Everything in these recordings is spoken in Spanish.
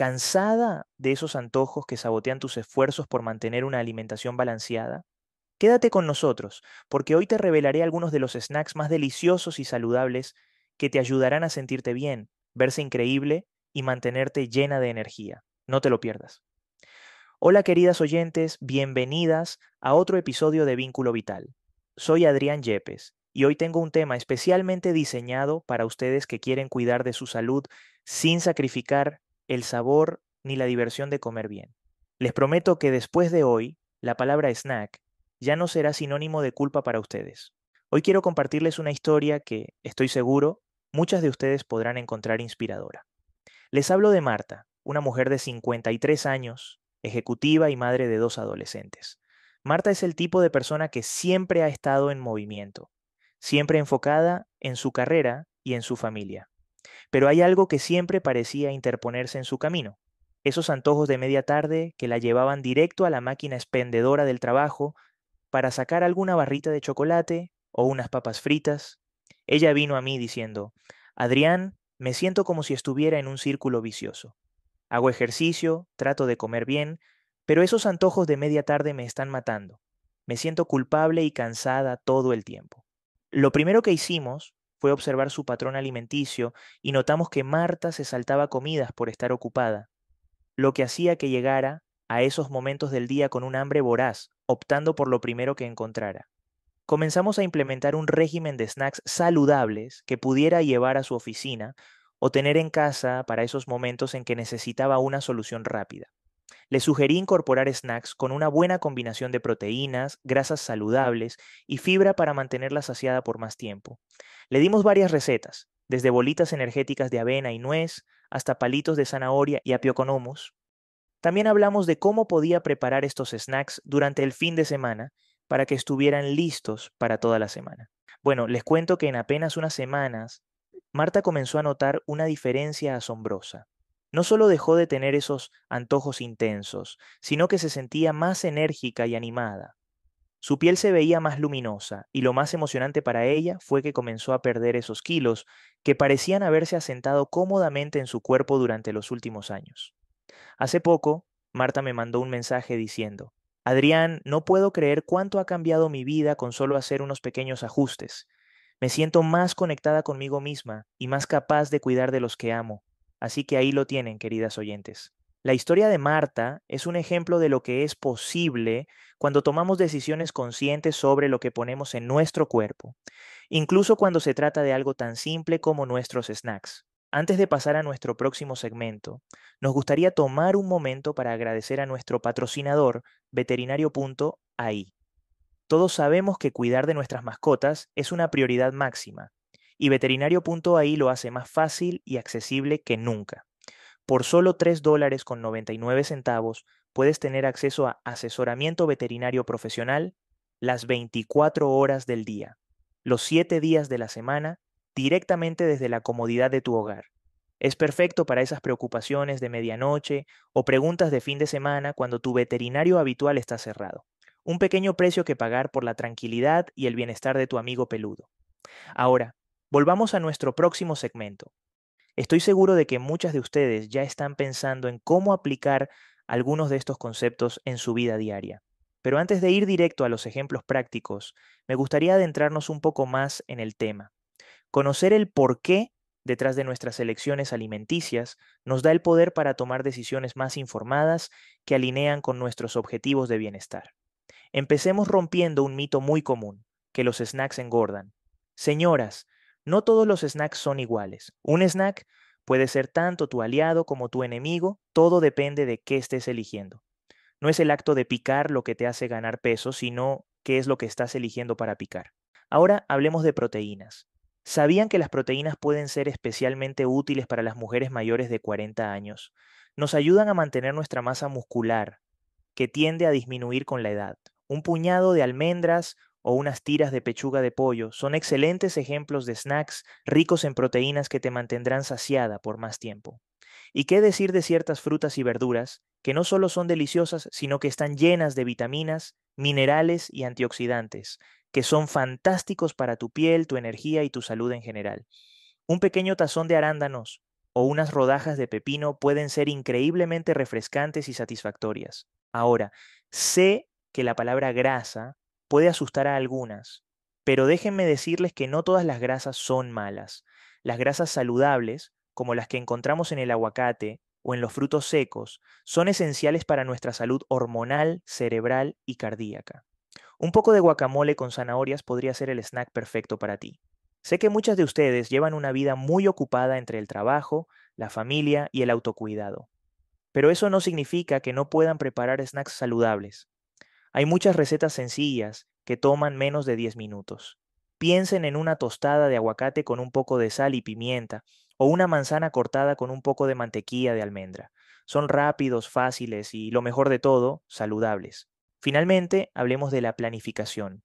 ¿Cansada de esos antojos que sabotean tus esfuerzos por mantener una alimentación balanceada? Quédate con nosotros, porque hoy te revelaré algunos de los snacks más deliciosos y saludables que te ayudarán a sentirte bien, verse increíble y mantenerte llena de energía. No te lo pierdas. Hola queridas oyentes, bienvenidas a otro episodio de Vínculo Vital. Soy Adrián Yepes y hoy tengo un tema especialmente diseñado para ustedes que quieren cuidar de su salud sin sacrificar el sabor ni la diversión de comer bien. Les prometo que después de hoy, la palabra snack ya no será sinónimo de culpa para ustedes. Hoy quiero compartirles una historia que, estoy seguro, muchas de ustedes podrán encontrar inspiradora. Les hablo de Marta, una mujer de 53 años, ejecutiva y madre de dos adolescentes. Marta es el tipo de persona que siempre ha estado en movimiento, siempre enfocada en su carrera y en su familia. Pero hay algo que siempre parecía interponerse en su camino. Esos antojos de media tarde que la llevaban directo a la máquina expendedora del trabajo para sacar alguna barrita de chocolate o unas papas fritas. Ella vino a mí diciendo, Adrián, me siento como si estuviera en un círculo vicioso. Hago ejercicio, trato de comer bien, pero esos antojos de media tarde me están matando. Me siento culpable y cansada todo el tiempo. Lo primero que hicimos fue observar su patrón alimenticio y notamos que Marta se saltaba comidas por estar ocupada, lo que hacía que llegara a esos momentos del día con un hambre voraz, optando por lo primero que encontrara. Comenzamos a implementar un régimen de snacks saludables que pudiera llevar a su oficina o tener en casa para esos momentos en que necesitaba una solución rápida. Le sugerí incorporar snacks con una buena combinación de proteínas, grasas saludables y fibra para mantenerla saciada por más tiempo. Le dimos varias recetas, desde bolitas energéticas de avena y nuez hasta palitos de zanahoria y apioconomus. También hablamos de cómo podía preparar estos snacks durante el fin de semana para que estuvieran listos para toda la semana. Bueno, les cuento que en apenas unas semanas, Marta comenzó a notar una diferencia asombrosa. No solo dejó de tener esos antojos intensos, sino que se sentía más enérgica y animada. Su piel se veía más luminosa y lo más emocionante para ella fue que comenzó a perder esos kilos que parecían haberse asentado cómodamente en su cuerpo durante los últimos años. Hace poco, Marta me mandó un mensaje diciendo, Adrián, no puedo creer cuánto ha cambiado mi vida con solo hacer unos pequeños ajustes. Me siento más conectada conmigo misma y más capaz de cuidar de los que amo. Así que ahí lo tienen, queridas oyentes. La historia de Marta es un ejemplo de lo que es posible cuando tomamos decisiones conscientes sobre lo que ponemos en nuestro cuerpo, incluso cuando se trata de algo tan simple como nuestros snacks. Antes de pasar a nuestro próximo segmento, nos gustaría tomar un momento para agradecer a nuestro patrocinador, veterinario.ai. Todos sabemos que cuidar de nuestras mascotas es una prioridad máxima, y veterinario.ai lo hace más fácil y accesible que nunca. Por solo 3 dólares con 99 centavos puedes tener acceso a asesoramiento veterinario profesional las 24 horas del día, los 7 días de la semana, directamente desde la comodidad de tu hogar. Es perfecto para esas preocupaciones de medianoche o preguntas de fin de semana cuando tu veterinario habitual está cerrado. Un pequeño precio que pagar por la tranquilidad y el bienestar de tu amigo peludo. Ahora, volvamos a nuestro próximo segmento, Estoy seguro de que muchas de ustedes ya están pensando en cómo aplicar algunos de estos conceptos en su vida diaria. Pero antes de ir directo a los ejemplos prácticos, me gustaría adentrarnos un poco más en el tema. Conocer el por qué detrás de nuestras elecciones alimenticias nos da el poder para tomar decisiones más informadas que alinean con nuestros objetivos de bienestar. Empecemos rompiendo un mito muy común, que los snacks engordan. Señoras, no todos los snacks son iguales. Un snack puede ser tanto tu aliado como tu enemigo, todo depende de qué estés eligiendo. No es el acto de picar lo que te hace ganar peso, sino qué es lo que estás eligiendo para picar. Ahora hablemos de proteínas. ¿Sabían que las proteínas pueden ser especialmente útiles para las mujeres mayores de 40 años? Nos ayudan a mantener nuestra masa muscular, que tiende a disminuir con la edad. Un puñado de almendras o unas tiras de pechuga de pollo son excelentes ejemplos de snacks ricos en proteínas que te mantendrán saciada por más tiempo. ¿Y qué decir de ciertas frutas y verduras que no solo son deliciosas, sino que están llenas de vitaminas, minerales y antioxidantes, que son fantásticos para tu piel, tu energía y tu salud en general? Un pequeño tazón de arándanos o unas rodajas de pepino pueden ser increíblemente refrescantes y satisfactorias. Ahora, sé que la palabra grasa puede asustar a algunas, pero déjenme decirles que no todas las grasas son malas. Las grasas saludables, como las que encontramos en el aguacate o en los frutos secos, son esenciales para nuestra salud hormonal, cerebral y cardíaca. Un poco de guacamole con zanahorias podría ser el snack perfecto para ti. Sé que muchas de ustedes llevan una vida muy ocupada entre el trabajo, la familia y el autocuidado. Pero eso no significa que no puedan preparar snacks saludables. Hay muchas recetas sencillas que toman menos de 10 minutos. Piensen en una tostada de aguacate con un poco de sal y pimienta, o una manzana cortada con un poco de mantequilla de almendra. Son rápidos, fáciles y, lo mejor de todo, saludables. Finalmente, hablemos de la planificación.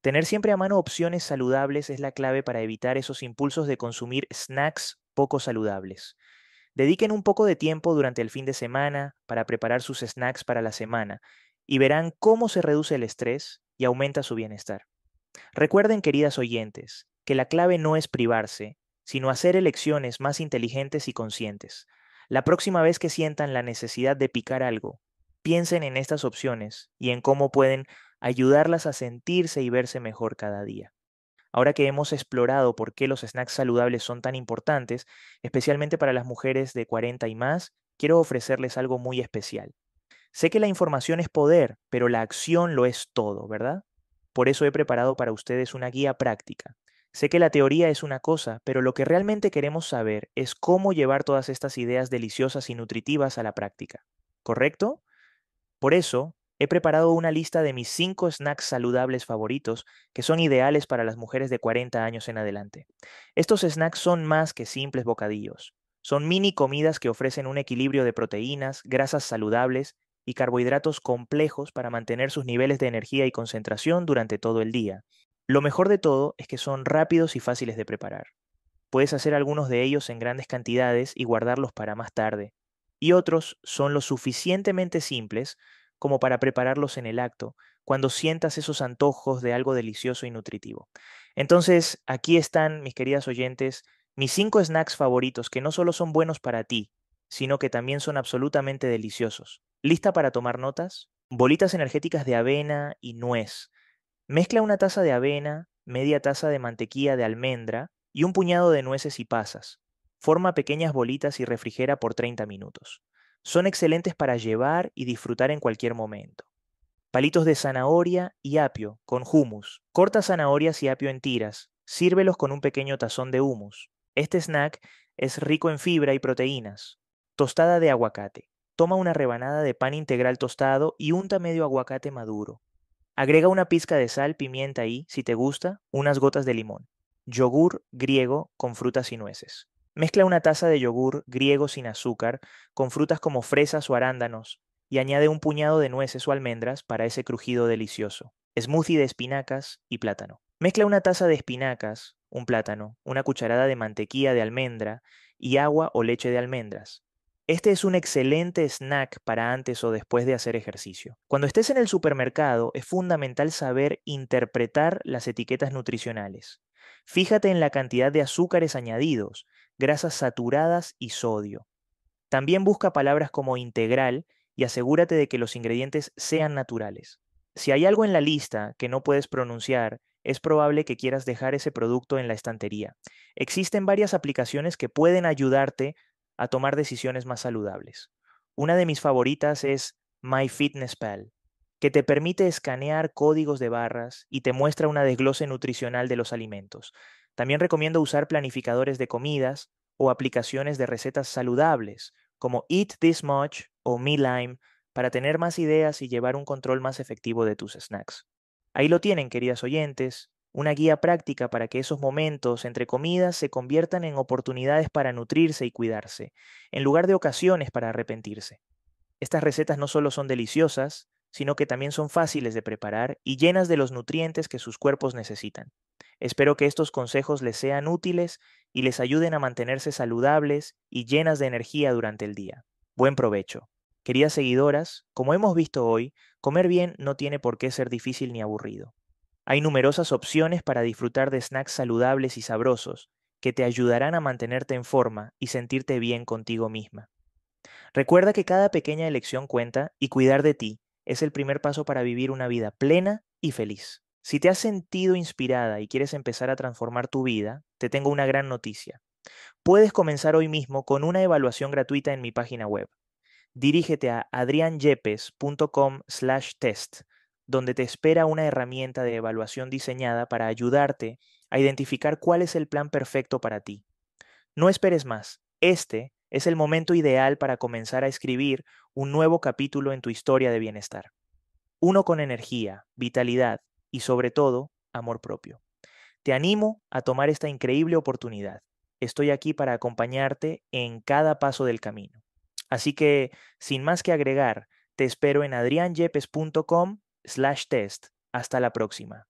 Tener siempre a mano opciones saludables es la clave para evitar esos impulsos de consumir snacks poco saludables. Dediquen un poco de tiempo durante el fin de semana para preparar sus snacks para la semana y verán cómo se reduce el estrés y aumenta su bienestar. Recuerden, queridas oyentes, que la clave no es privarse, sino hacer elecciones más inteligentes y conscientes. La próxima vez que sientan la necesidad de picar algo, piensen en estas opciones y en cómo pueden ayudarlas a sentirse y verse mejor cada día. Ahora que hemos explorado por qué los snacks saludables son tan importantes, especialmente para las mujeres de 40 y más, quiero ofrecerles algo muy especial. Sé que la información es poder, pero la acción lo es todo, ¿verdad? Por eso he preparado para ustedes una guía práctica. Sé que la teoría es una cosa, pero lo que realmente queremos saber es cómo llevar todas estas ideas deliciosas y nutritivas a la práctica. ¿Correcto? Por eso, he preparado una lista de mis 5 snacks saludables favoritos que son ideales para las mujeres de 40 años en adelante. Estos snacks son más que simples bocadillos. Son mini comidas que ofrecen un equilibrio de proteínas, grasas saludables y carbohidratos complejos para mantener sus niveles de energía y concentración durante todo el día. Lo mejor de todo es que son rápidos y fáciles de preparar. Puedes hacer algunos de ellos en grandes cantidades y guardarlos para más tarde. Y otros son lo suficientemente simples como para prepararlos en el acto, cuando sientas esos antojos de algo delicioso y nutritivo. Entonces, aquí están, mis queridas oyentes, mis cinco snacks favoritos que no solo son buenos para ti, sino que también son absolutamente deliciosos. ¿Lista para tomar notas? Bolitas energéticas de avena y nuez. Mezcla una taza de avena, media taza de mantequilla de almendra y un puñado de nueces y pasas. Forma pequeñas bolitas y refrigera por 30 minutos. Son excelentes para llevar y disfrutar en cualquier momento. Palitos de zanahoria y apio con hummus. Corta zanahorias y apio en tiras. Sírvelos con un pequeño tazón de hummus. Este snack es rico en fibra y proteínas. Tostada de aguacate. Toma una rebanada de pan integral tostado y unta medio aguacate maduro. Agrega una pizca de sal, pimienta y, si te gusta, unas gotas de limón. Yogur griego con frutas y nueces. Mezcla una taza de yogur griego sin azúcar con frutas como fresas o arándanos y añade un puñado de nueces o almendras para ese crujido delicioso. Smoothie de espinacas y plátano. Mezcla una taza de espinacas, un plátano, una cucharada de mantequilla de almendra y agua o leche de almendras. Este es un excelente snack para antes o después de hacer ejercicio. Cuando estés en el supermercado es fundamental saber interpretar las etiquetas nutricionales. Fíjate en la cantidad de azúcares añadidos, grasas saturadas y sodio. También busca palabras como integral y asegúrate de que los ingredientes sean naturales. Si hay algo en la lista que no puedes pronunciar, es probable que quieras dejar ese producto en la estantería. Existen varias aplicaciones que pueden ayudarte a tomar decisiones más saludables. Una de mis favoritas es MyFitnessPal, que te permite escanear códigos de barras y te muestra una desglose nutricional de los alimentos. También recomiendo usar planificadores de comidas o aplicaciones de recetas saludables como Eat This Much o Me Lime para tener más ideas y llevar un control más efectivo de tus snacks. Ahí lo tienen, queridas oyentes, una guía práctica para que esos momentos entre comidas se conviertan en oportunidades para nutrirse y cuidarse, en lugar de ocasiones para arrepentirse. Estas recetas no solo son deliciosas, sino que también son fáciles de preparar y llenas de los nutrientes que sus cuerpos necesitan. Espero que estos consejos les sean útiles y les ayuden a mantenerse saludables y llenas de energía durante el día. Buen provecho. Queridas seguidoras, como hemos visto hoy, comer bien no tiene por qué ser difícil ni aburrido. Hay numerosas opciones para disfrutar de snacks saludables y sabrosos, que te ayudarán a mantenerte en forma y sentirte bien contigo misma. Recuerda que cada pequeña elección cuenta y cuidar de ti es el primer paso para vivir una vida plena y feliz. Si te has sentido inspirada y quieres empezar a transformar tu vida, te tengo una gran noticia. Puedes comenzar hoy mismo con una evaluación gratuita en mi página web. Dirígete a adrianyepes.com/test, donde te espera una herramienta de evaluación diseñada para ayudarte a identificar cuál es el plan perfecto para ti. No esperes más. Este es el momento ideal para comenzar a escribir un nuevo capítulo en tu historia de bienestar. Uno con energía, vitalidad y sobre todo amor propio. Te animo a tomar esta increíble oportunidad. Estoy aquí para acompañarte en cada paso del camino. Así que, sin más que agregar, te espero en adrianyepes.com slash test. Hasta la próxima.